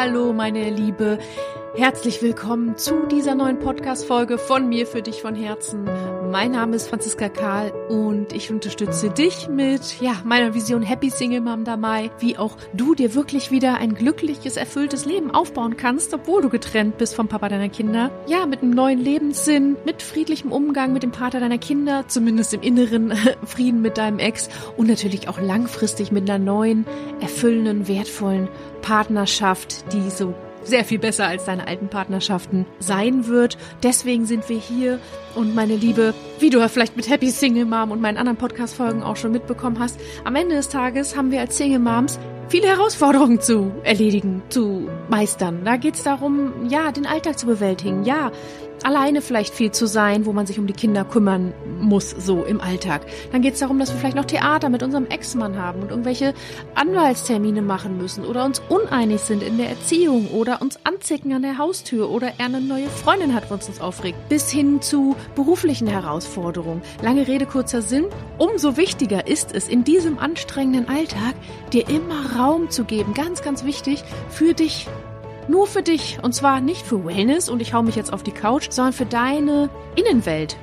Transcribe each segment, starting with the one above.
Hallo, meine Liebe. Herzlich willkommen zu dieser neuen Podcast-Folge von mir für dich von Herzen. Mein Name ist Franziska Karl und ich unterstütze dich mit, ja, meiner Vision Happy Single Mom dabei, wie auch du dir wirklich wieder ein glückliches, erfülltes Leben aufbauen kannst, obwohl du getrennt bist vom Papa deiner Kinder. Ja, mit einem neuen Lebenssinn, mit friedlichem Umgang mit dem Vater deiner Kinder, zumindest im inneren Frieden mit deinem Ex und natürlich auch langfristig mit einer neuen, erfüllenden, wertvollen Partnerschaft, die so sehr viel besser als deine alten Partnerschaften sein wird. Deswegen sind wir hier und meine Liebe, wie du ja vielleicht mit Happy Single Mom und meinen anderen Podcast-Folgen auch schon mitbekommen hast, am Ende des Tages haben wir als Single Moms viele Herausforderungen zu erledigen, zu meistern. Da geht es darum, ja, den Alltag zu bewältigen, ja, alleine vielleicht viel zu sein, wo man sich um die Kinder kümmern muss, so im Alltag. Dann geht es darum, dass wir vielleicht noch Theater mit unserem Ex-Mann haben und irgendwelche Anwaltstermine machen müssen oder uns uneinig sind in der Erziehung oder uns anzicken an der Haustür oder er eine neue Freundin hat, was uns aufregt, bis hin zu beruflichen Herausforderungen. Lange Rede, kurzer Sinn. Umso wichtiger ist es, in diesem anstrengenden Alltag dir immer Raum zu geben, ganz, ganz wichtig, für dich nur für dich. Und zwar nicht für Wellness und ich hau mich jetzt auf die Couch, sondern für deine Innenwelt.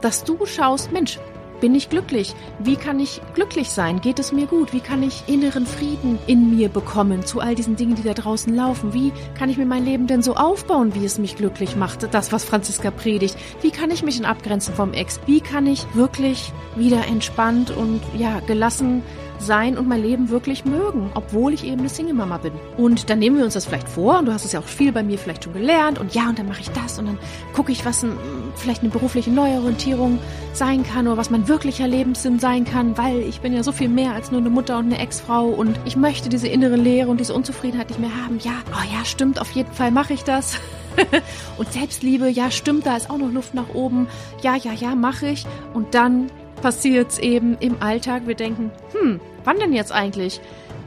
Dass du schaust, Mensch, bin ich glücklich? Wie kann ich glücklich sein? Geht es mir gut? Wie kann ich inneren Frieden in mir bekommen zu all diesen Dingen, die da draußen laufen? Wie kann ich mir mein Leben denn so aufbauen, wie es mich glücklich macht? Das, was Franziska predigt. Wie kann ich mich denn abgrenzen vom Ex? Wie kann ich wirklich wieder entspannt und ja, gelassen sein und mein Leben wirklich mögen, obwohl ich eben eine Single-Mama bin. Und dann nehmen wir uns das vielleicht vor und du hast es ja auch viel bei mir vielleicht schon gelernt und ja, und dann mache ich das und dann gucke ich, was ein, vielleicht eine berufliche Neuorientierung sein kann oder was mein wirklicher Lebenssinn sein kann, weil ich bin ja so viel mehr als nur eine Mutter und eine Ex-Frau und ich möchte diese innere Leere und diese Unzufriedenheit nicht mehr haben. Ja, oh ja, stimmt, auf jeden Fall mache ich das. und Selbstliebe, ja, stimmt, da ist auch noch Luft nach oben. Ja, ja, ja, mache ich. Und dann passiert es eben im Alltag. Wir denken, hm, wann denn jetzt eigentlich?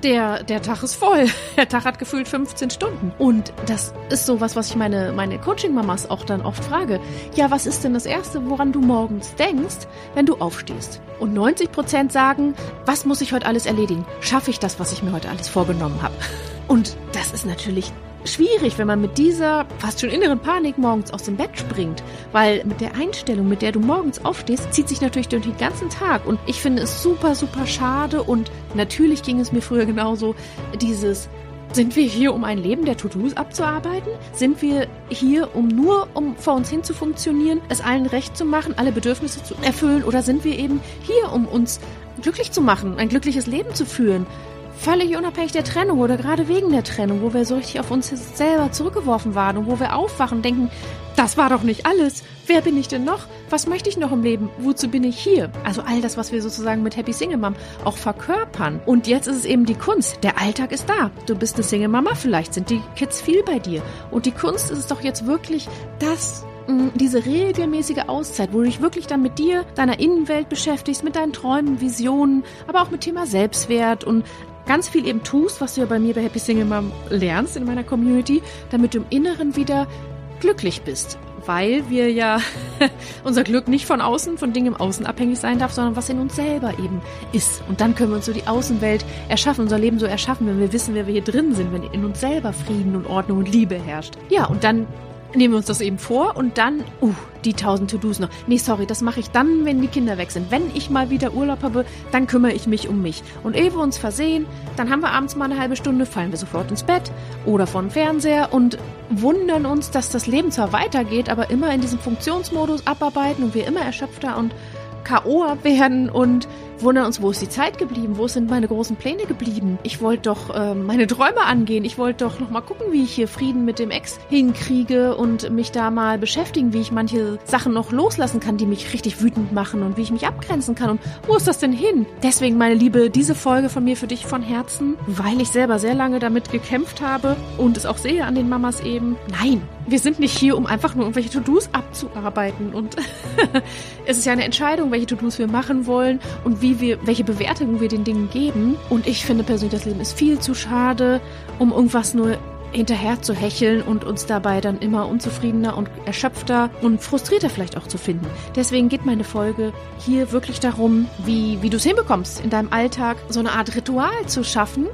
Der, der Tag ist voll. Der Tag hat gefühlt 15 Stunden. Und das ist so was, was ich meine, meine Coaching-Mamas auch dann oft frage. Ja, was ist denn das Erste, woran du morgens denkst, wenn du aufstehst? Und 90 Prozent sagen, was muss ich heute alles erledigen? Schaffe ich das, was ich mir heute alles vorgenommen habe? Und das ist natürlich schwierig, wenn man mit dieser fast schon inneren Panik morgens aus dem Bett springt, weil mit der Einstellung, mit der du morgens aufstehst, zieht sich natürlich durch den ganzen Tag und ich finde es super, super schade und natürlich ging es mir früher genauso, dieses sind wir hier, um ein Leben der To-Dos abzuarbeiten? Sind wir hier, um nur um vor uns hin zu funktionieren, es allen recht zu machen, alle Bedürfnisse zu erfüllen? Oder sind wir eben hier, um uns glücklich zu machen, ein glückliches Leben zu führen? Völlig unabhängig der Trennung oder gerade wegen der Trennung, wo wir so richtig auf uns selber zurückgeworfen waren und wo wir aufwachen und denken, das war doch nicht alles. Wer bin ich denn noch? Was möchte ich noch im Leben? Wozu bin ich hier? Also all das, was wir sozusagen mit Happy Single Mom auch verkörpern. Und jetzt ist es eben die Kunst. Der Alltag ist da. Du bist eine Single Mama, vielleicht sind die Kids viel bei dir. Und die Kunst ist es doch jetzt wirklich, das mm, diese regelmäßige Auszeit, wo du dich wirklich dann mit dir, deiner Innenwelt beschäftigst, mit deinen Träumen, Visionen, aber auch mit Thema Selbstwert und ganz viel eben tust, was du ja bei mir bei Happy Single Mom lernst in meiner Community, damit du im Inneren wieder glücklich bist. Weil wir ja unser Glück nicht von außen, von Dingen im Außen abhängig sein darf, sondern was in uns selber eben ist. Und dann können wir uns so die Außenwelt erschaffen, unser Leben so erschaffen, wenn wir wissen, wer wir hier drin sind, wenn in uns selber Frieden und Ordnung und Liebe herrscht. Ja, und dann nehmen wir uns das eben vor und dann, uh, die tausend To-Dos noch. Nee, sorry, das mache ich dann, wenn die Kinder weg sind. Wenn ich mal wieder Urlaub habe, dann kümmere ich mich um mich. Und ehe wir uns versehen, dann haben wir abends mal eine halbe Stunde, fallen wir sofort ins Bett oder vor den Fernseher und wundern uns, dass das Leben zwar weitergeht, aber immer in diesem Funktionsmodus abarbeiten und wir immer erschöpfter und K.O. werden und wundern uns, wo ist die Zeit geblieben? Wo sind meine großen Pläne geblieben? Ich wollte doch äh, meine Träume angehen. Ich wollte doch noch mal gucken, wie ich hier Frieden mit dem Ex hinkriege und mich da mal beschäftigen, wie ich manche Sachen noch loslassen kann, die mich richtig wütend machen und wie ich mich abgrenzen kann. Und wo ist das denn hin? Deswegen, meine Liebe, diese Folge von mir für dich von Herzen, weil ich selber sehr lange damit gekämpft habe und es auch sehe an den Mamas eben. Nein, wir sind nicht hier, um einfach nur irgendwelche To-Dos abzuarbeiten. Und es ist ja eine Entscheidung, welche To-Dos wir machen wollen und wie wir, welche Bewertung wir den Dingen geben. Und ich finde persönlich, das Leben ist viel zu schade, um irgendwas nur hinterher zu hecheln und uns dabei dann immer unzufriedener und erschöpfter und frustrierter vielleicht auch zu finden. Deswegen geht meine Folge hier wirklich darum, wie, wie du es hinbekommst, in deinem Alltag so eine Art Ritual zu schaffen,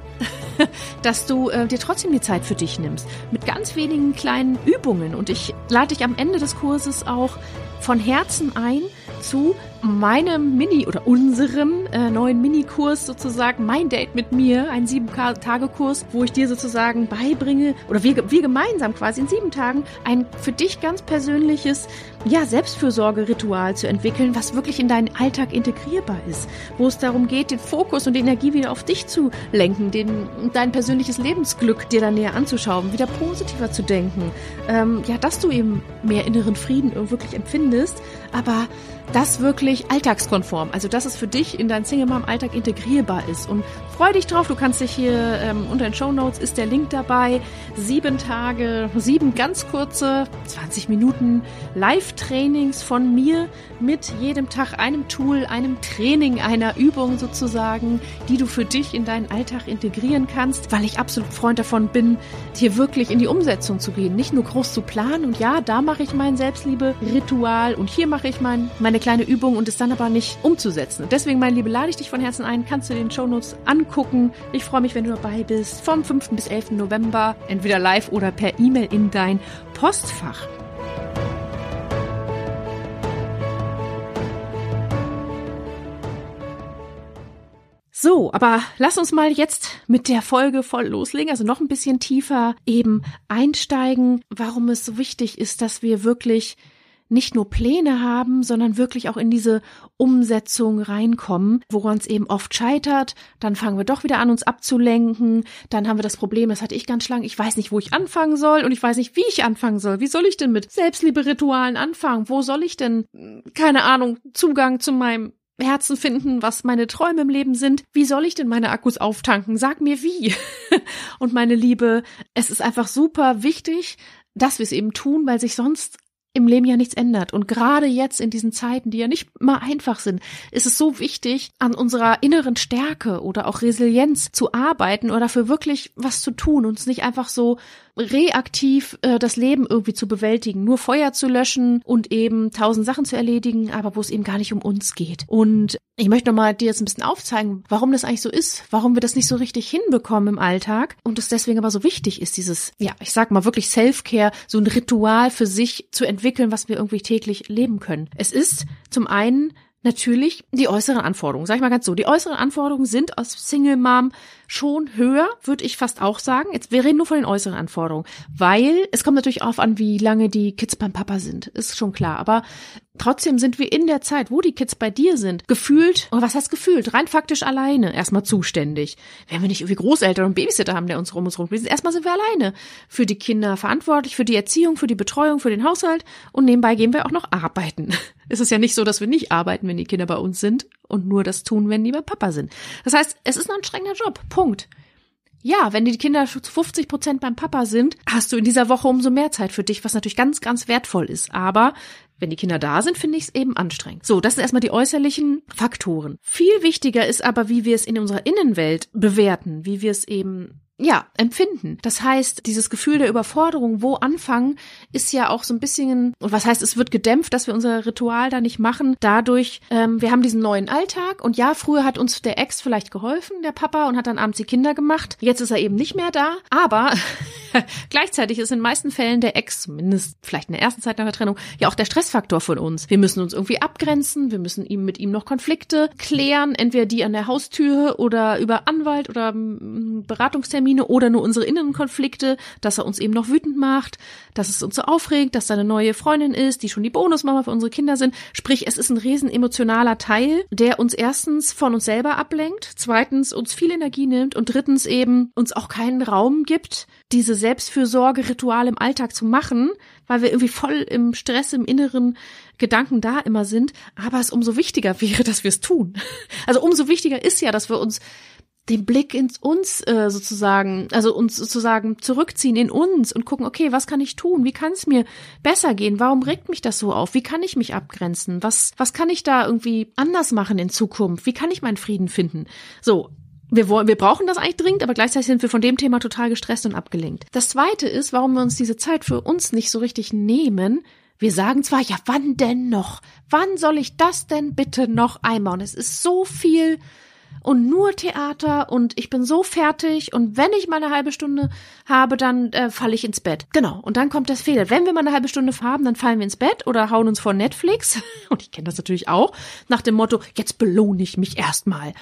dass du äh, dir trotzdem die Zeit für dich nimmst. Mit ganz wenigen kleinen Übungen. Und ich lade dich am Ende des Kurses auch von Herzen ein zu meinem Mini- oder unserem äh, neuen Minikurs sozusagen, mein Date mit mir, ein sieben-Tage-Kurs, wo ich dir sozusagen beibringe oder wir, wir gemeinsam quasi in sieben Tagen ein für dich ganz persönliches ja, Selbstfürsorge-Ritual zu entwickeln, was wirklich in deinen Alltag integrierbar ist, wo es darum geht, den Fokus und die Energie wieder auf dich zu lenken, den, dein persönliches Lebensglück dir dann näher anzuschauen, wieder positiver zu denken, ähm, ja, dass du eben mehr inneren Frieden wirklich empfindest, aber das wirklich alltagskonform, also dass es für dich in dein Single Mom Alltag integrierbar ist. Und freu dich drauf, du kannst dich hier ähm, unter den Show Notes ist der Link dabei. Sieben Tage, sieben ganz kurze, 20 Minuten Live-Trainings von mir mit jedem Tag einem Tool, einem Training, einer Übung sozusagen, die du für dich in deinen Alltag integrieren kannst, weil ich absolut Freund davon bin, hier wirklich in die Umsetzung zu gehen, nicht nur groß zu planen und ja, da mache ich mein Selbstliebe-Ritual und hier mache ich mein, meine eine kleine Übung und es dann aber nicht umzusetzen. Und deswegen, mein Liebe, lade ich dich von Herzen ein, kannst du den Shownotes angucken. Ich freue mich, wenn du dabei bist, vom 5. bis 11. November, entweder live oder per E-Mail in dein Postfach. So, aber lass uns mal jetzt mit der Folge voll loslegen, also noch ein bisschen tiefer eben einsteigen, warum es so wichtig ist, dass wir wirklich nicht nur Pläne haben, sondern wirklich auch in diese Umsetzung reinkommen, woran es eben oft scheitert. Dann fangen wir doch wieder an, uns abzulenken. Dann haben wir das Problem, das hatte ich ganz lang, ich weiß nicht, wo ich anfangen soll und ich weiß nicht, wie ich anfangen soll. Wie soll ich denn mit Selbstliebe-Ritualen anfangen? Wo soll ich denn, keine Ahnung, Zugang zu meinem Herzen finden, was meine Träume im Leben sind. Wie soll ich denn meine Akkus auftanken? Sag mir wie. und meine Liebe, es ist einfach super wichtig, dass wir es eben tun, weil sich sonst im Leben ja nichts ändert. Und gerade jetzt in diesen Zeiten, die ja nicht mal einfach sind, ist es so wichtig, an unserer inneren Stärke oder auch Resilienz zu arbeiten oder dafür wirklich was zu tun, uns nicht einfach so reaktiv äh, das Leben irgendwie zu bewältigen, nur Feuer zu löschen und eben tausend Sachen zu erledigen, aber wo es eben gar nicht um uns geht. Und ich möchte nochmal dir jetzt ein bisschen aufzeigen, warum das eigentlich so ist, warum wir das nicht so richtig hinbekommen im Alltag und es deswegen aber so wichtig ist, dieses, ja, ich sag mal wirklich Self-Care, so ein Ritual für sich zu entwickeln, was wir irgendwie täglich leben können. Es ist zum einen natürlich die äußeren Anforderungen. Sag ich mal ganz so, die äußeren Anforderungen sind als Single Mom schon höher, würde ich fast auch sagen. Jetzt, wir reden nur von den äußeren Anforderungen, weil es kommt natürlich auf an, wie lange die Kids beim Papa sind, ist schon klar. Aber Trotzdem sind wir in der Zeit, wo die Kids bei dir sind, gefühlt, oder was heißt gefühlt, rein faktisch alleine erstmal zuständig. Wenn wir nicht irgendwie Großeltern und Babysitter haben, der uns rum uns rum erstmal sind wir alleine für die Kinder verantwortlich, für die Erziehung, für die Betreuung, für den Haushalt und nebenbei gehen wir auch noch arbeiten. Es ist ja nicht so, dass wir nicht arbeiten, wenn die Kinder bei uns sind und nur das tun, wenn die bei Papa sind. Das heißt, es ist ein anstrengender Job. Punkt. Ja, wenn die Kinder zu 50 Prozent beim Papa sind, hast du in dieser Woche umso mehr Zeit für dich, was natürlich ganz, ganz wertvoll ist. Aber wenn die Kinder da sind, finde ich es eben anstrengend. So, das sind erstmal die äußerlichen Faktoren. Viel wichtiger ist aber, wie wir es in unserer Innenwelt bewerten, wie wir es eben ja, empfinden. Das heißt, dieses Gefühl der Überforderung, wo anfangen, ist ja auch so ein bisschen, und was heißt, es wird gedämpft, dass wir unser Ritual da nicht machen. Dadurch, ähm, wir haben diesen neuen Alltag und ja, früher hat uns der Ex vielleicht geholfen, der Papa, und hat dann abends die Kinder gemacht. Jetzt ist er eben nicht mehr da, aber gleichzeitig ist in den meisten Fällen der Ex, zumindest vielleicht in der ersten Zeit nach der Trennung, ja auch der Stressfaktor von uns. Wir müssen uns irgendwie abgrenzen, wir müssen ihm mit ihm noch Konflikte klären, entweder die an der Haustür oder über Anwalt oder mm, Beratungstermin Termine oder nur unsere inneren Konflikte, dass er uns eben noch wütend macht, dass es uns so aufregt, dass da eine neue Freundin ist, die schon die Bonusmama für unsere Kinder sind. Sprich, es ist ein riesen emotionaler Teil, der uns erstens von uns selber ablenkt, zweitens uns viel Energie nimmt und drittens eben uns auch keinen Raum gibt, diese Selbstfürsorge-Rituale im Alltag zu machen, weil wir irgendwie voll im Stress, im inneren Gedanken da immer sind, aber es umso wichtiger wäre, dass wir es tun. Also umso wichtiger ist ja, dass wir uns den Blick ins uns äh, sozusagen, also uns sozusagen zurückziehen in uns und gucken, okay, was kann ich tun? Wie kann es mir besser gehen? Warum regt mich das so auf? Wie kann ich mich abgrenzen? Was was kann ich da irgendwie anders machen in Zukunft? Wie kann ich meinen Frieden finden? So, wir, wir brauchen das eigentlich dringend, aber gleichzeitig sind wir von dem Thema total gestresst und abgelenkt. Das Zweite ist, warum wir uns diese Zeit für uns nicht so richtig nehmen. Wir sagen zwar, ja, wann denn noch? Wann soll ich das denn bitte noch einmal? Und es ist so viel und nur Theater und ich bin so fertig und wenn ich mal eine halbe Stunde habe, dann äh, falle ich ins Bett. Genau. Und dann kommt das Fehler. Wenn wir mal eine halbe Stunde haben, dann fallen wir ins Bett oder hauen uns vor Netflix. Und ich kenne das natürlich auch. Nach dem Motto, jetzt belohne ich mich erstmal.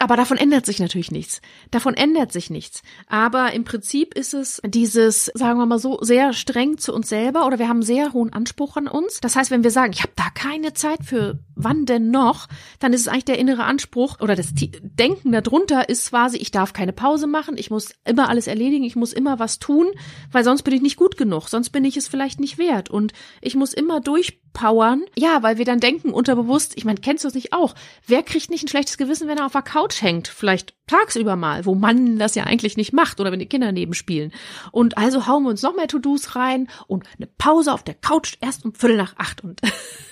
Aber davon ändert sich natürlich nichts. Davon ändert sich nichts. Aber im Prinzip ist es dieses, sagen wir mal so, sehr streng zu uns selber oder wir haben sehr hohen Anspruch an uns. Das heißt, wenn wir sagen, ich habe da keine Zeit für, wann denn noch, dann ist es eigentlich der innere Anspruch oder das Denken darunter ist quasi, ich darf keine Pause machen, ich muss immer alles erledigen, ich muss immer was tun, weil sonst bin ich nicht gut genug, sonst bin ich es vielleicht nicht wert und ich muss immer durch powern. Ja, weil wir dann denken, unterbewusst, ich meine, kennst du es nicht auch? Wer kriegt nicht ein schlechtes Gewissen, wenn er auf der Couch hängt? Vielleicht tagsüber mal, wo man das ja eigentlich nicht macht oder wenn die Kinder nebenspielen. Und also hauen wir uns noch mehr To-Dos rein und eine Pause auf der Couch erst um Viertel nach acht und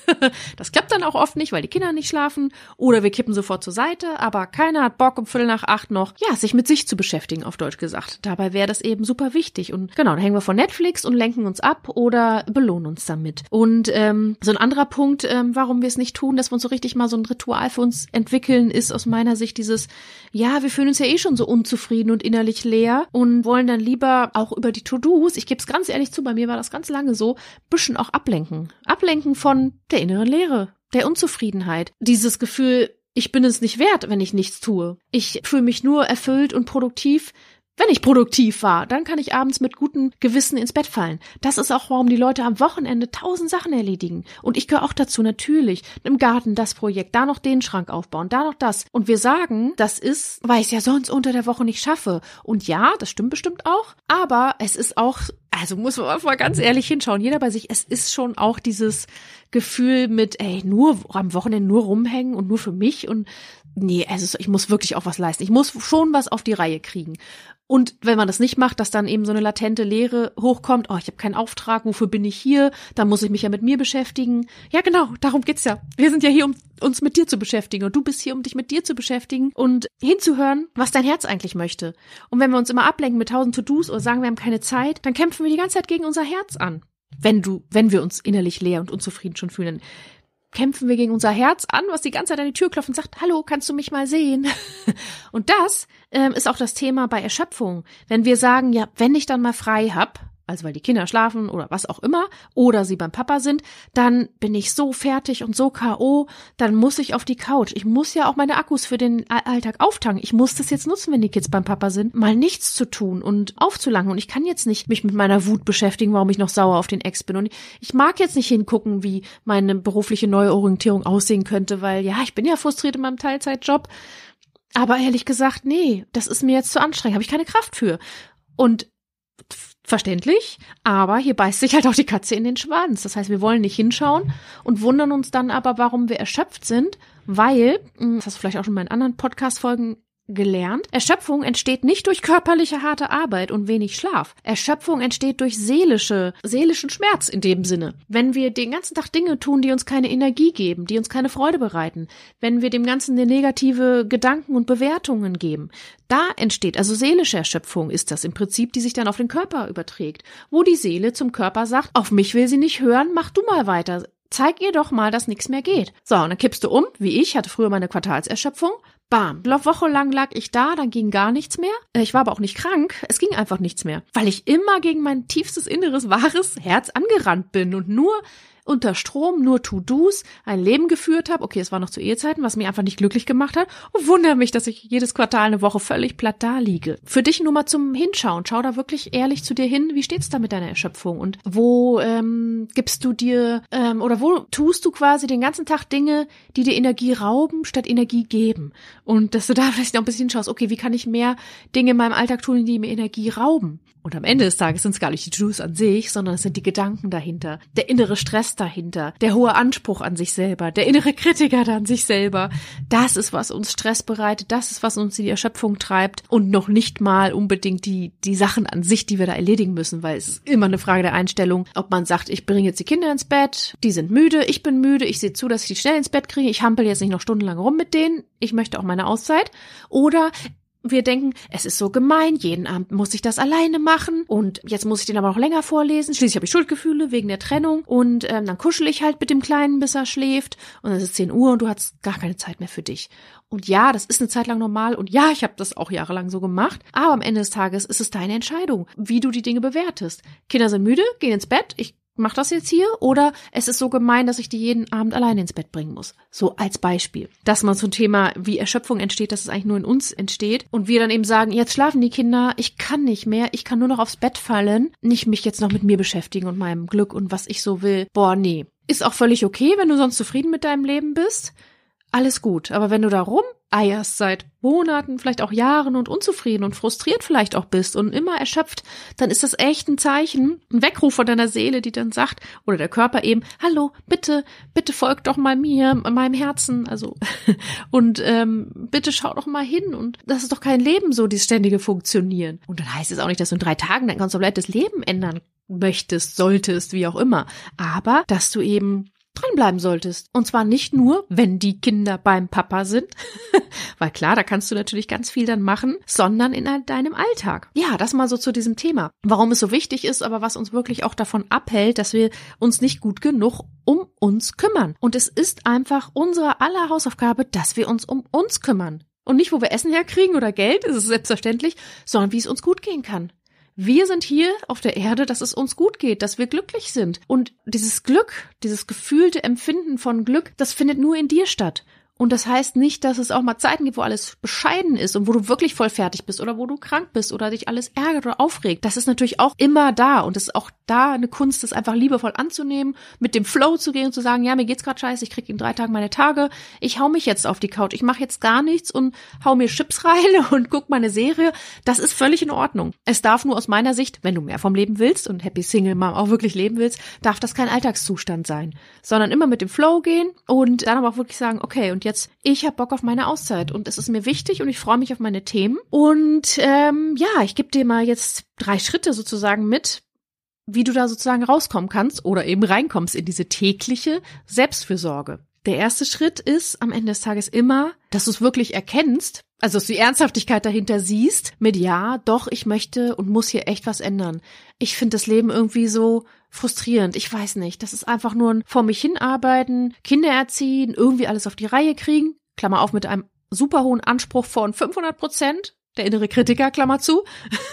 das klappt dann auch oft nicht, weil die Kinder nicht schlafen oder wir kippen sofort zur Seite, aber keiner hat Bock um Viertel nach acht noch, ja, sich mit sich zu beschäftigen, auf Deutsch gesagt. Dabei wäre das eben super wichtig und genau, dann hängen wir von Netflix und lenken uns ab oder belohnen uns damit. Und ähm, so ein anderer Punkt, ähm, warum wir es nicht tun, dass wir uns so richtig mal so ein Ritual für uns entwickeln, ist aus meiner Sicht dieses, ja, wir fühlen uns ja eh schon so unzufrieden und innerlich leer und wollen dann lieber auch über die To-Dos, ich gebe es ganz ehrlich zu, bei mir war das ganz lange so, bisschen auch ablenken. Ablenken von der inneren Leere, der Unzufriedenheit. Dieses Gefühl, ich bin es nicht wert, wenn ich nichts tue. Ich fühle mich nur erfüllt und produktiv, wenn ich produktiv war, dann kann ich abends mit gutem Gewissen ins Bett fallen. Das ist auch, warum die Leute am Wochenende tausend Sachen erledigen. Und ich gehöre auch dazu, natürlich. Im Garten das Projekt, da noch den Schrank aufbauen, da noch das. Und wir sagen, das ist, weil ich es ja sonst unter der Woche nicht schaffe. Und ja, das stimmt bestimmt auch. Aber es ist auch, also muss man mal ganz ehrlich hinschauen, jeder bei sich, es ist schon auch dieses Gefühl mit, ey, nur am Wochenende nur rumhängen und nur für mich und nee, also ich muss wirklich auch was leisten. Ich muss schon was auf die Reihe kriegen. Und wenn man das nicht macht, dass dann eben so eine latente Leere hochkommt, oh, ich habe keinen Auftrag, wofür bin ich hier? Dann muss ich mich ja mit mir beschäftigen. Ja, genau, darum geht's ja. Wir sind ja hier, um uns mit dir zu beschäftigen und du bist hier, um dich mit dir zu beschäftigen und hinzuhören, was dein Herz eigentlich möchte. Und wenn wir uns immer ablenken mit tausend To-Dos oder sagen, wir haben keine Zeit, dann kämpfen wir die ganze Zeit gegen unser Herz an. Wenn du, wenn wir uns innerlich leer und unzufrieden schon fühlen, kämpfen wir gegen unser Herz an, was die ganze Zeit an die Tür klopft und sagt, hallo, kannst du mich mal sehen? Und das ähm, ist auch das Thema bei Erschöpfung. Wenn wir sagen, ja, wenn ich dann mal frei hab, also weil die Kinder schlafen oder was auch immer, oder sie beim Papa sind, dann bin ich so fertig und so K.O., dann muss ich auf die Couch. Ich muss ja auch meine Akkus für den Alltag auftanken. Ich muss das jetzt nutzen, wenn die Kids beim Papa sind, mal nichts zu tun und aufzulangen. Und ich kann jetzt nicht mich mit meiner Wut beschäftigen, warum ich noch sauer auf den Ex bin. Und ich mag jetzt nicht hingucken, wie meine berufliche Neuorientierung aussehen könnte, weil ja, ich bin ja frustriert in meinem Teilzeitjob. Aber ehrlich gesagt, nee, das ist mir jetzt zu anstrengend, habe ich keine Kraft für. Und Verständlich, aber hier beißt sich halt auch die Katze in den Schwanz. Das heißt, wir wollen nicht hinschauen und wundern uns dann aber, warum wir erschöpft sind, weil, hm, das hast du vielleicht auch schon mal in anderen Podcast-Folgen gelernt. Erschöpfung entsteht nicht durch körperliche harte Arbeit und wenig Schlaf. Erschöpfung entsteht durch seelische, seelischen Schmerz in dem Sinne. Wenn wir den ganzen Tag Dinge tun, die uns keine Energie geben, die uns keine Freude bereiten, wenn wir dem Ganzen negative Gedanken und Bewertungen geben, da entsteht, also seelische Erschöpfung ist das im Prinzip, die sich dann auf den Körper überträgt, wo die Seele zum Körper sagt, auf mich will sie nicht hören, mach du mal weiter. Zeig ihr doch mal, dass nichts mehr geht. So, und dann kippst du um, wie ich, hatte früher meine Quartalserschöpfung, Bam. Wochenlang lag ich da, dann ging gar nichts mehr. Äh, ich war aber auch nicht krank. Es ging einfach nichts mehr. Weil ich immer gegen mein tiefstes inneres, wahres Herz angerannt bin und nur unter Strom, nur To-Dos, ein Leben geführt habe. Okay, es war noch zu Ehezeiten, was mich einfach nicht glücklich gemacht hat. Und wundere mich, dass ich jedes Quartal eine Woche völlig platt da liege. Für dich nur mal zum Hinschauen. Schau da wirklich ehrlich zu dir hin. Wie steht's da mit deiner Erschöpfung? Und wo ähm, gibst du dir ähm, oder wo tust du quasi den ganzen Tag Dinge, die dir Energie rauben, statt Energie geben? Und dass du da vielleicht noch ein bisschen schaust, okay, wie kann ich mehr Dinge in meinem Alltag tun, die mir Energie rauben? Und am Ende des Tages sind es gar nicht die To-Dos an sich, sondern es sind die Gedanken dahinter, der innere Stress dahinter, der hohe Anspruch an sich selber, der innere Kritiker an sich selber. Das ist, was uns Stress bereitet, das ist, was uns in die Erschöpfung treibt und noch nicht mal unbedingt die, die Sachen an sich, die wir da erledigen müssen, weil es ist immer eine Frage der Einstellung, ob man sagt, ich bringe jetzt die Kinder ins Bett, die sind müde, ich bin müde, ich sehe zu, dass ich die schnell ins Bett kriege, ich hampel jetzt nicht noch stundenlang rum mit denen, ich möchte auch meine Auszeit. Oder wir denken, es ist so gemein, jeden Abend muss ich das alleine machen und jetzt muss ich den aber noch länger vorlesen. Schließlich habe ich Schuldgefühle wegen der Trennung und ähm, dann kuschel ich halt mit dem Kleinen, bis er schläft und es ist 10 Uhr und du hast gar keine Zeit mehr für dich. Und ja, das ist eine Zeit lang normal und ja, ich habe das auch jahrelang so gemacht, aber am Ende des Tages ist es deine Entscheidung, wie du die Dinge bewertest. Kinder sind müde, gehen ins Bett, ich mach das jetzt hier oder es ist so gemein, dass ich die jeden Abend alleine ins Bett bringen muss. So als Beispiel. Dass man zum Thema, wie Erschöpfung entsteht, dass es eigentlich nur in uns entsteht und wir dann eben sagen, jetzt schlafen die Kinder, ich kann nicht mehr, ich kann nur noch aufs Bett fallen, nicht mich jetzt noch mit mir beschäftigen und meinem Glück und was ich so will. Boah, nee. Ist auch völlig okay, wenn du sonst zufrieden mit deinem Leben bist alles gut. Aber wenn du da rumeierst seit Monaten, vielleicht auch Jahren und unzufrieden und frustriert vielleicht auch bist und immer erschöpft, dann ist das echt ein Zeichen, ein Weckruf von deiner Seele, die dann sagt, oder der Körper eben, hallo, bitte, bitte folg doch mal mir, meinem Herzen, also, und ähm, bitte schau doch mal hin und das ist doch kein Leben so, dieses ständige Funktionieren. Und dann heißt es auch nicht, dass du in drei Tagen dein ganz komplettes Leben ändern möchtest, solltest, wie auch immer. Aber, dass du eben dranbleiben solltest. Und zwar nicht nur, wenn die Kinder beim Papa sind, weil klar, da kannst du natürlich ganz viel dann machen, sondern in deinem Alltag. Ja, das mal so zu diesem Thema. Warum es so wichtig ist, aber was uns wirklich auch davon abhält, dass wir uns nicht gut genug um uns kümmern. Und es ist einfach unsere aller Hausaufgabe, dass wir uns um uns kümmern. Und nicht, wo wir Essen herkriegen oder Geld, ist es selbstverständlich, sondern wie es uns gut gehen kann. Wir sind hier auf der Erde, dass es uns gut geht, dass wir glücklich sind. Und dieses Glück, dieses gefühlte Empfinden von Glück, das findet nur in dir statt. Und das heißt nicht, dass es auch mal Zeiten gibt, wo alles bescheiden ist und wo du wirklich voll fertig bist oder wo du krank bist oder dich alles ärgert oder aufregt. Das ist natürlich auch immer da und es ist auch da eine Kunst, das einfach liebevoll anzunehmen, mit dem Flow zu gehen und zu sagen, ja, mir geht's gerade scheiße, ich krieg in drei Tagen meine Tage, ich hau mich jetzt auf die Couch, ich mache jetzt gar nichts und hau mir Chips rein und guck meine Serie. Das ist völlig in Ordnung. Es darf nur aus meiner Sicht, wenn du mehr vom Leben willst und Happy Single Mom auch wirklich leben willst, darf das kein Alltagszustand sein, sondern immer mit dem Flow gehen und dann aber auch wirklich sagen, okay, und jetzt, ich habe Bock auf meine Auszeit und es ist mir wichtig und ich freue mich auf meine Themen. Und ähm, ja, ich gebe dir mal jetzt drei Schritte sozusagen mit, wie du da sozusagen rauskommen kannst oder eben reinkommst in diese tägliche Selbstfürsorge. Der erste Schritt ist am Ende des Tages immer, dass du es wirklich erkennst, also dass du die Ernsthaftigkeit dahinter siehst, mit ja, doch, ich möchte und muss hier echt was ändern. Ich finde das Leben irgendwie so frustrierend. Ich weiß nicht. Das ist einfach nur ein vor mich hinarbeiten, Kinder erziehen, irgendwie alles auf die Reihe kriegen. Klammer auf mit einem super hohen Anspruch von 500 Prozent der innere Kritiker, Klammer zu,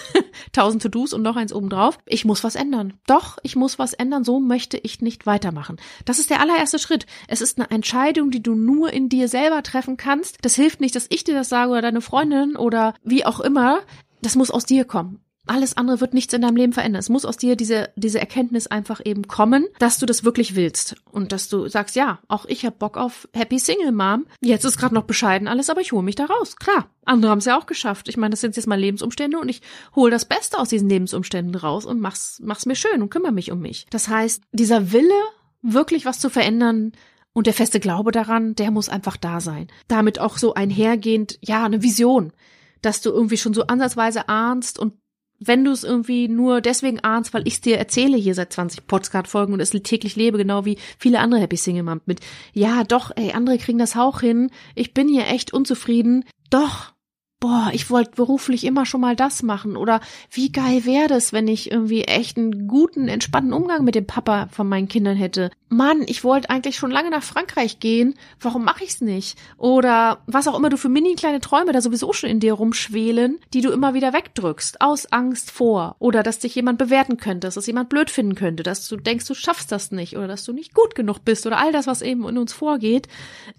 tausend To-Dos und noch eins obendrauf. Ich muss was ändern. Doch, ich muss was ändern, so möchte ich nicht weitermachen. Das ist der allererste Schritt. Es ist eine Entscheidung, die du nur in dir selber treffen kannst. Das hilft nicht, dass ich dir das sage oder deine Freundin oder wie auch immer. Das muss aus dir kommen. Alles andere wird nichts in deinem Leben verändern. Es muss aus dir diese, diese Erkenntnis einfach eben kommen, dass du das wirklich willst. Und dass du sagst, ja, auch ich hab Bock auf Happy Single Mom. Jetzt ist gerade noch bescheiden alles, aber ich hole mich da raus. Klar, andere haben es ja auch geschafft. Ich meine, das sind jetzt mal Lebensumstände und ich hole das Beste aus diesen Lebensumständen raus und mach's, mach's mir schön und kümmere mich um mich. Das heißt, dieser Wille, wirklich was zu verändern, und der feste Glaube daran, der muss einfach da sein. Damit auch so einhergehend, ja, eine Vision, dass du irgendwie schon so ansatzweise ahnst und wenn du es irgendwie nur deswegen ahnst, weil ich es dir erzähle hier seit 20 Podcast-Folgen und es täglich lebe, genau wie viele andere Happy Single Mom mit, ja, doch, ey, andere kriegen das Hauch hin, ich bin hier echt unzufrieden, doch, boah, ich wollte beruflich immer schon mal das machen. Oder wie geil wäre das, wenn ich irgendwie echt einen guten, entspannten Umgang mit dem Papa von meinen Kindern hätte. Mann, ich wollte eigentlich schon lange nach Frankreich gehen, warum mache ich's nicht? Oder was auch immer du für mini kleine Träume da sowieso schon in dir rumschwelen, die du immer wieder wegdrückst, aus Angst vor oder dass dich jemand bewerten könnte, dass es jemand blöd finden könnte, dass du denkst, du schaffst das nicht oder dass du nicht gut genug bist oder all das, was eben in uns vorgeht.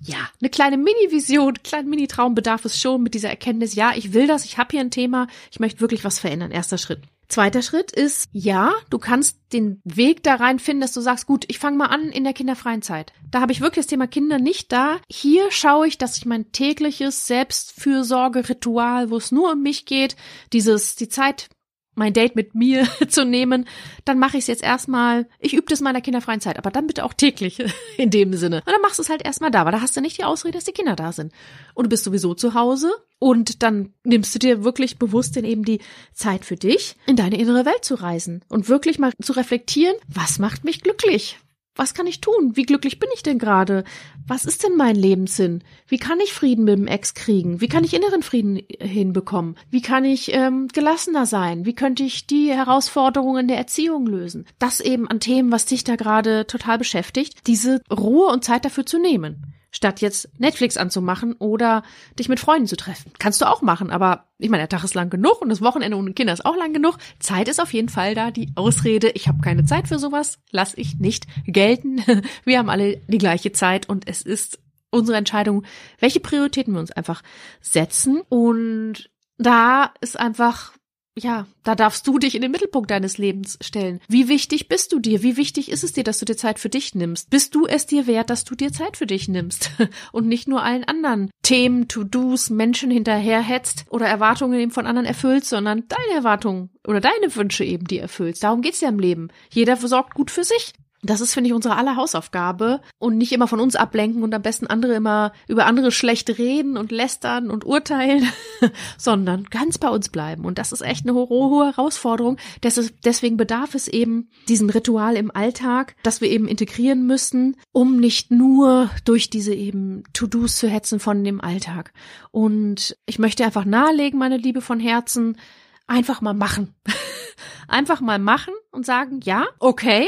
Ja, eine kleine Mini-Vision, kleinen Mini-Traum bedarf es schon mit dieser Erkenntnis, ja, ich will das, ich habe hier ein Thema, ich möchte wirklich was verändern. Erster Schritt. Zweiter Schritt ist, ja, du kannst den Weg da rein finden, dass du sagst, gut, ich fange mal an in der kinderfreien Zeit. Da habe ich wirklich das Thema Kinder nicht da. Hier schaue ich, dass ich mein tägliches Selbstfürsorgeritual, wo es nur um mich geht, dieses, die Zeit mein Date mit mir zu nehmen, dann mache ich es jetzt erstmal, ich übe das in meiner kinderfreien Zeit, aber dann bitte auch täglich in dem Sinne. Und dann machst du es halt erstmal da, weil da hast du nicht die Ausrede, dass die Kinder da sind. Und du bist sowieso zu Hause und dann nimmst du dir wirklich bewusst denn eben die Zeit für dich, in deine innere Welt zu reisen und wirklich mal zu reflektieren, was macht mich glücklich? Was kann ich tun? Wie glücklich bin ich denn gerade? Was ist denn mein Lebenssinn? Wie kann ich Frieden mit dem Ex kriegen? Wie kann ich inneren Frieden hinbekommen? Wie kann ich ähm, gelassener sein? Wie könnte ich die Herausforderungen der Erziehung lösen? Das eben an Themen, was dich da gerade total beschäftigt, diese Ruhe und Zeit dafür zu nehmen statt jetzt Netflix anzumachen oder dich mit Freunden zu treffen. Kannst du auch machen, aber ich meine, der Tag ist lang genug und das Wochenende ohne Kinder ist auch lang genug. Zeit ist auf jeden Fall da. Die Ausrede, ich habe keine Zeit für sowas, lass ich nicht gelten. Wir haben alle die gleiche Zeit und es ist unsere Entscheidung, welche Prioritäten wir uns einfach setzen. Und da ist einfach ja, da darfst du dich in den Mittelpunkt deines Lebens stellen. Wie wichtig bist du dir? Wie wichtig ist es dir, dass du dir Zeit für dich nimmst? Bist du es dir wert, dass du dir Zeit für dich nimmst und nicht nur allen anderen Themen, To-Dos, Menschen hinterherhetzt oder Erwartungen eben von anderen erfüllst, sondern deine Erwartungen oder deine Wünsche eben die erfüllst. Darum geht's ja im Leben. Jeder versorgt gut für sich. Das ist, finde ich, unsere aller Hausaufgabe und nicht immer von uns ablenken und am besten andere immer über andere schlecht reden und lästern und urteilen, sondern ganz bei uns bleiben. Und das ist echt eine hohe, Herausforderung. Deswegen bedarf es eben diesem Ritual im Alltag, das wir eben integrieren müssen, um nicht nur durch diese eben To-Dos zu hetzen von dem Alltag. Und ich möchte einfach nahelegen, meine Liebe von Herzen, einfach mal machen. einfach mal machen und sagen, ja, okay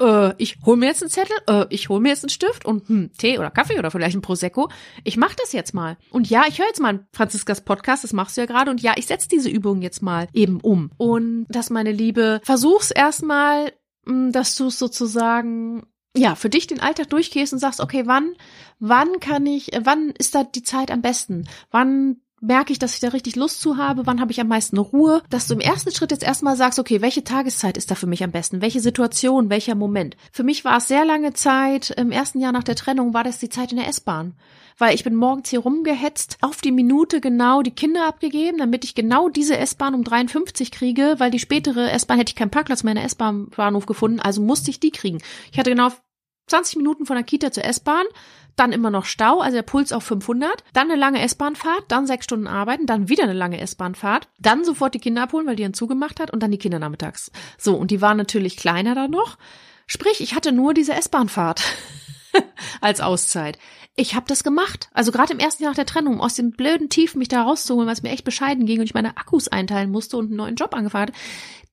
äh, ich hol mir jetzt einen Zettel, äh, ich hol mir jetzt einen Stift und hm, Tee oder Kaffee oder vielleicht ein Prosecco. Ich mach das jetzt mal. Und ja, ich höre jetzt mal Franziskas Podcast, das machst du ja gerade. Und ja, ich setze diese Übung jetzt mal eben um. Und das, meine Liebe, versuch's erstmal, hm, dass du es sozusagen ja, für dich den Alltag durchgehst und sagst, okay, wann, wann kann ich, wann ist da die Zeit am besten? Wann merke ich, dass ich da richtig Lust zu habe, wann habe ich am meisten Ruhe, dass du im ersten Schritt jetzt erstmal sagst, okay, welche Tageszeit ist da für mich am besten, welche Situation, welcher Moment. Für mich war es sehr lange Zeit, im ersten Jahr nach der Trennung war das die Zeit in der S-Bahn, weil ich bin morgens hier rumgehetzt, auf die Minute genau die Kinder abgegeben, damit ich genau diese S-Bahn um 53 kriege, weil die spätere S-Bahn hätte ich keinen Parkplatz mehr in der S-Bahn-Bahnhof gefunden, also musste ich die kriegen. Ich hatte genau 20 Minuten von der Kita zur S-Bahn, dann immer noch Stau, also der Puls auf 500, dann eine lange S-Bahnfahrt, dann sechs Stunden arbeiten, dann wieder eine lange S-Bahnfahrt, dann sofort die Kinder abholen, weil die dann zugemacht hat und dann die Kinder nachmittags. So, und die waren natürlich kleiner dann noch. Sprich, ich hatte nur diese S-Bahnfahrt als Auszeit. Ich habe das gemacht. Also gerade im ersten Jahr nach der Trennung, um aus dem blöden Tief mich da rauszuholen, weil es mir echt bescheiden ging und ich meine Akkus einteilen musste und einen neuen Job angefangen hatte.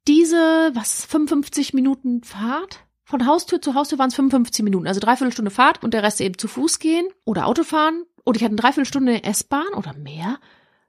Diese, was, 55 Minuten Fahrt? Von Haustür zu Haustür waren es 55 Minuten, also dreiviertel Stunde Fahrt und der Rest eben zu Fuß gehen oder Autofahren. Und ich hatte eine Dreiviertelstunde S-Bahn oder mehr.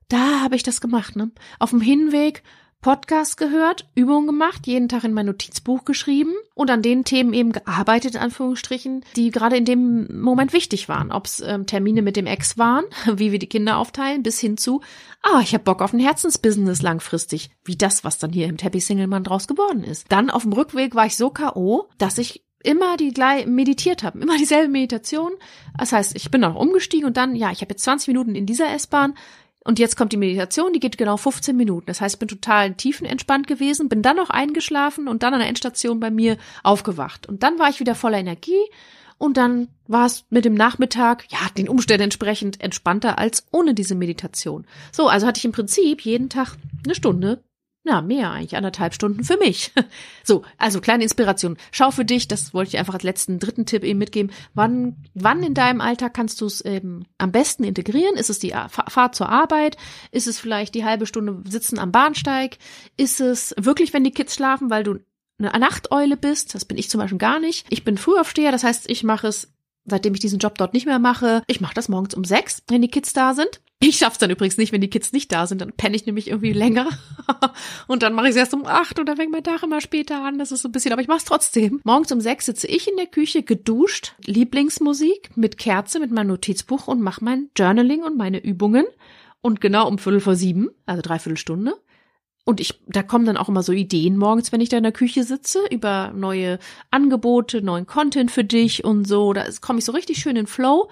Da habe ich das gemacht, ne? Auf dem Hinweg Podcast gehört, Übungen gemacht, jeden Tag in mein Notizbuch geschrieben und an den Themen eben gearbeitet, in Anführungsstrichen, die gerade in dem Moment wichtig waren. Ob es ähm, Termine mit dem Ex waren, wie wir die Kinder aufteilen, bis hin zu, ah, ich habe Bock auf ein Herzensbusiness langfristig, wie das, was dann hier im Teppich Singleman draus geworden ist. Dann auf dem Rückweg war ich so K.O., dass ich immer die gleich meditiert habe, immer dieselbe Meditation. Das heißt, ich bin auch umgestiegen und dann, ja, ich habe jetzt 20 Minuten in dieser S-Bahn, und jetzt kommt die Meditation, die geht genau 15 Minuten. Das heißt, ich bin total tiefenentspannt gewesen, bin dann noch eingeschlafen und dann an der Endstation bei mir aufgewacht. Und dann war ich wieder voller Energie und dann war es mit dem Nachmittag, ja, den Umständen entsprechend entspannter als ohne diese Meditation. So, also hatte ich im Prinzip jeden Tag eine Stunde ja, mehr eigentlich, anderthalb Stunden für mich. So, also kleine Inspiration. Schau für dich, das wollte ich einfach als letzten dritten Tipp eben mitgeben. Wann, wann in deinem Alltag kannst du es eben am besten integrieren? Ist es die Fahrt zur Arbeit? Ist es vielleicht die halbe Stunde Sitzen am Bahnsteig? Ist es wirklich, wenn die Kids schlafen, weil du eine Nachteule bist? Das bin ich zum Beispiel gar nicht. Ich bin Frühaufsteher, das heißt, ich mache es seitdem ich diesen Job dort nicht mehr mache. Ich mache das morgens um sechs, wenn die Kids da sind. Ich schaff's dann übrigens nicht, wenn die Kids nicht da sind, dann penne ich nämlich irgendwie länger. und dann mache ich es erst um acht und dann fängt mein Tag immer später an. Das ist so ein bisschen, aber ich mache es trotzdem. Morgens um sechs sitze ich in der Küche, geduscht, Lieblingsmusik mit Kerze, mit meinem Notizbuch und mache mein Journaling und meine Übungen. Und genau um Viertel vor sieben, also dreiviertel Stunde, und ich, da kommen dann auch immer so Ideen morgens, wenn ich da in der Küche sitze, über neue Angebote, neuen Content für dich und so. Da komme ich so richtig schön in Flow.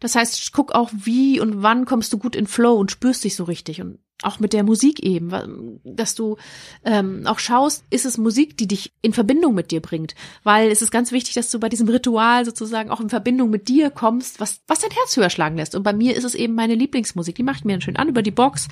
Das heißt, guck auch, wie und wann kommst du gut in Flow und spürst dich so richtig. Und auch mit der Musik eben, dass du ähm, auch schaust, ist es Musik, die dich in Verbindung mit dir bringt, weil es ist ganz wichtig, dass du bei diesem Ritual sozusagen auch in Verbindung mit dir kommst, was was dein Herz höher schlagen lässt. Und bei mir ist es eben meine Lieblingsmusik, die mache ich mir dann schön an über die Box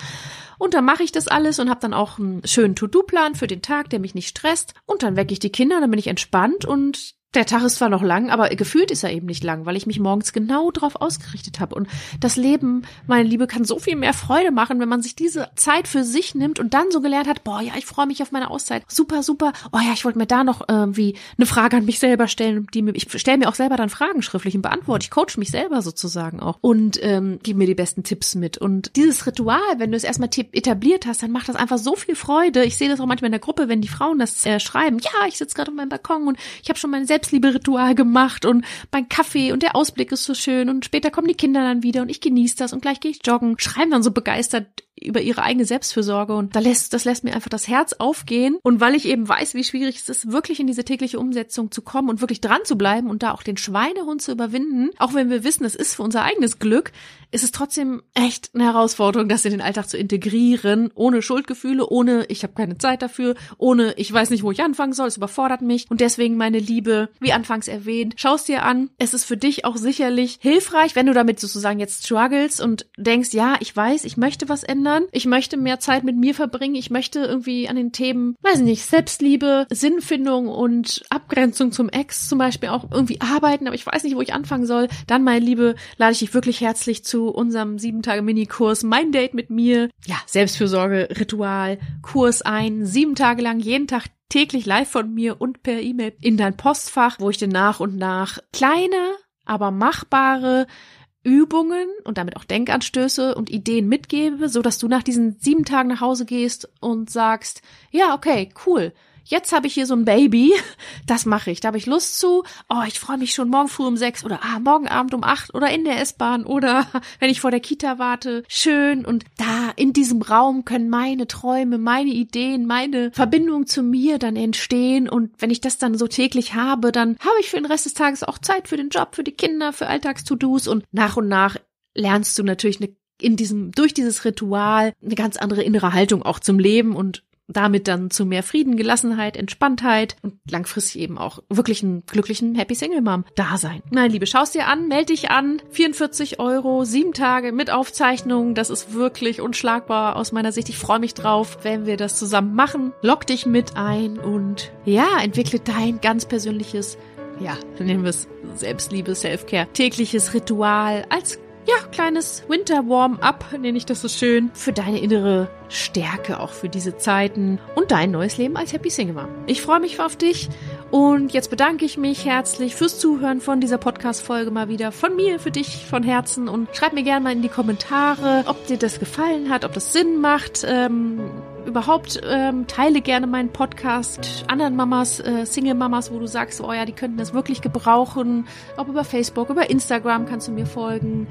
und dann mache ich das alles und habe dann auch einen schönen To-Do-Plan für den Tag, der mich nicht stresst und dann wecke ich die Kinder, dann bin ich entspannt und der Tag ist zwar noch lang, aber gefühlt ist er eben nicht lang, weil ich mich morgens genau darauf ausgerichtet habe. Und das Leben, meine Liebe, kann so viel mehr Freude machen, wenn man sich diese Zeit für sich nimmt und dann so gelernt hat, boah, ja, ich freue mich auf meine Auszeit. Super, super. Oh ja, ich wollte mir da noch irgendwie eine Frage an mich selber stellen, die mir, ich stelle mir auch selber dann Fragen schriftlich und beantworte. Ich coach mich selber sozusagen auch und ähm, gebe mir die besten Tipps mit. Und dieses Ritual, wenn du es erstmal etabliert hast, dann macht das einfach so viel Freude. Ich sehe das auch manchmal in der Gruppe, wenn die Frauen das äh, schreiben. Ja, ich sitze gerade auf meinem Balkon und ich habe schon mein Selbstliebe-Ritual gemacht und mein Kaffee und der Ausblick ist so schön und später kommen die Kinder dann wieder und ich genieße das und gleich gehe ich joggen. Schreiben dann so begeistert über ihre eigene Selbstfürsorge und da lässt, das lässt mir einfach das Herz aufgehen. Und weil ich eben weiß, wie schwierig es ist, wirklich in diese tägliche Umsetzung zu kommen und wirklich dran zu bleiben und da auch den Schweinehund zu überwinden, auch wenn wir wissen, es ist für unser eigenes Glück, ist es trotzdem echt eine Herausforderung, das in den Alltag zu integrieren, ohne Schuldgefühle, ohne ich habe keine Zeit dafür, ohne ich weiß nicht, wo ich anfangen soll, es überfordert mich. Und deswegen meine Liebe, wie anfangs erwähnt, schaust dir an, es ist für dich auch sicherlich hilfreich, wenn du damit sozusagen jetzt struggles und denkst, ja, ich weiß, ich möchte was ändern, ich möchte mehr Zeit mit mir verbringen, ich möchte irgendwie an den Themen, weiß nicht, Selbstliebe, Sinnfindung und Abgrenzung zum Ex zum Beispiel auch irgendwie arbeiten, aber ich weiß nicht, wo ich anfangen soll, dann, meine Liebe, lade ich dich wirklich herzlich zu unserem sieben Tage Minikurs Mein Date mit mir. Ja, Selbstfürsorge, Ritual, Kurs ein, sieben Tage lang, jeden Tag täglich live von mir und per E-Mail in dein Postfach, wo ich dir nach und nach kleine, aber machbare Übungen und damit auch Denkanstöße und Ideen mitgebe, so dass du nach diesen sieben Tagen nach Hause gehst und sagst, ja, okay, cool jetzt habe ich hier so ein Baby, das mache ich, da habe ich Lust zu. Oh, ich freue mich schon morgen früh um sechs oder ah, morgen Abend um acht oder in der S-Bahn oder wenn ich vor der Kita warte. Schön. Und da in diesem Raum können meine Träume, meine Ideen, meine Verbindung zu mir dann entstehen. Und wenn ich das dann so täglich habe, dann habe ich für den Rest des Tages auch Zeit für den Job, für die Kinder, für Alltags-To-Dos und nach und nach lernst du natürlich eine in diesem, durch dieses Ritual eine ganz andere innere Haltung auch zum Leben und damit dann zu mehr Frieden, Gelassenheit, Entspanntheit und langfristig eben auch wirklich einen glücklichen Happy Single Mom da sein. Meine Liebe, schaust dir an, melde dich an, 44 Euro, sieben Tage mit Aufzeichnung, das ist wirklich unschlagbar aus meiner Sicht. Ich freue mich drauf, wenn wir das zusammen machen. Lock dich mit ein und ja, entwickle dein ganz persönliches ja, nennen wir es Selbstliebe, Selfcare, tägliches Ritual als ja, kleines Winter Warm-up, nenne ich das so schön, für deine innere Stärke, auch für diese Zeiten. Und dein neues Leben als Happy Single Mom. Ich freue mich auf dich. Und jetzt bedanke ich mich herzlich fürs Zuhören von dieser Podcast-Folge mal wieder. Von mir, für dich von Herzen. Und schreib mir gerne mal in die Kommentare, ob dir das gefallen hat, ob das Sinn macht, ähm, überhaupt ähm, teile gerne meinen Podcast anderen Mamas, äh, Single-Mamas, wo du sagst, oh ja, die könnten das wirklich gebrauchen. Ob über Facebook, über Instagram kannst du mir folgen.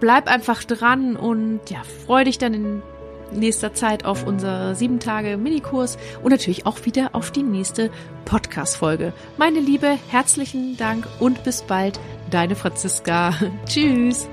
Bleib einfach dran und ja, freu dich dann in nächster Zeit auf unser sieben Tage Minikurs und natürlich auch wieder auf die nächste Podcast-Folge. Meine Liebe, herzlichen Dank und bis bald. Deine Franziska. Tschüss.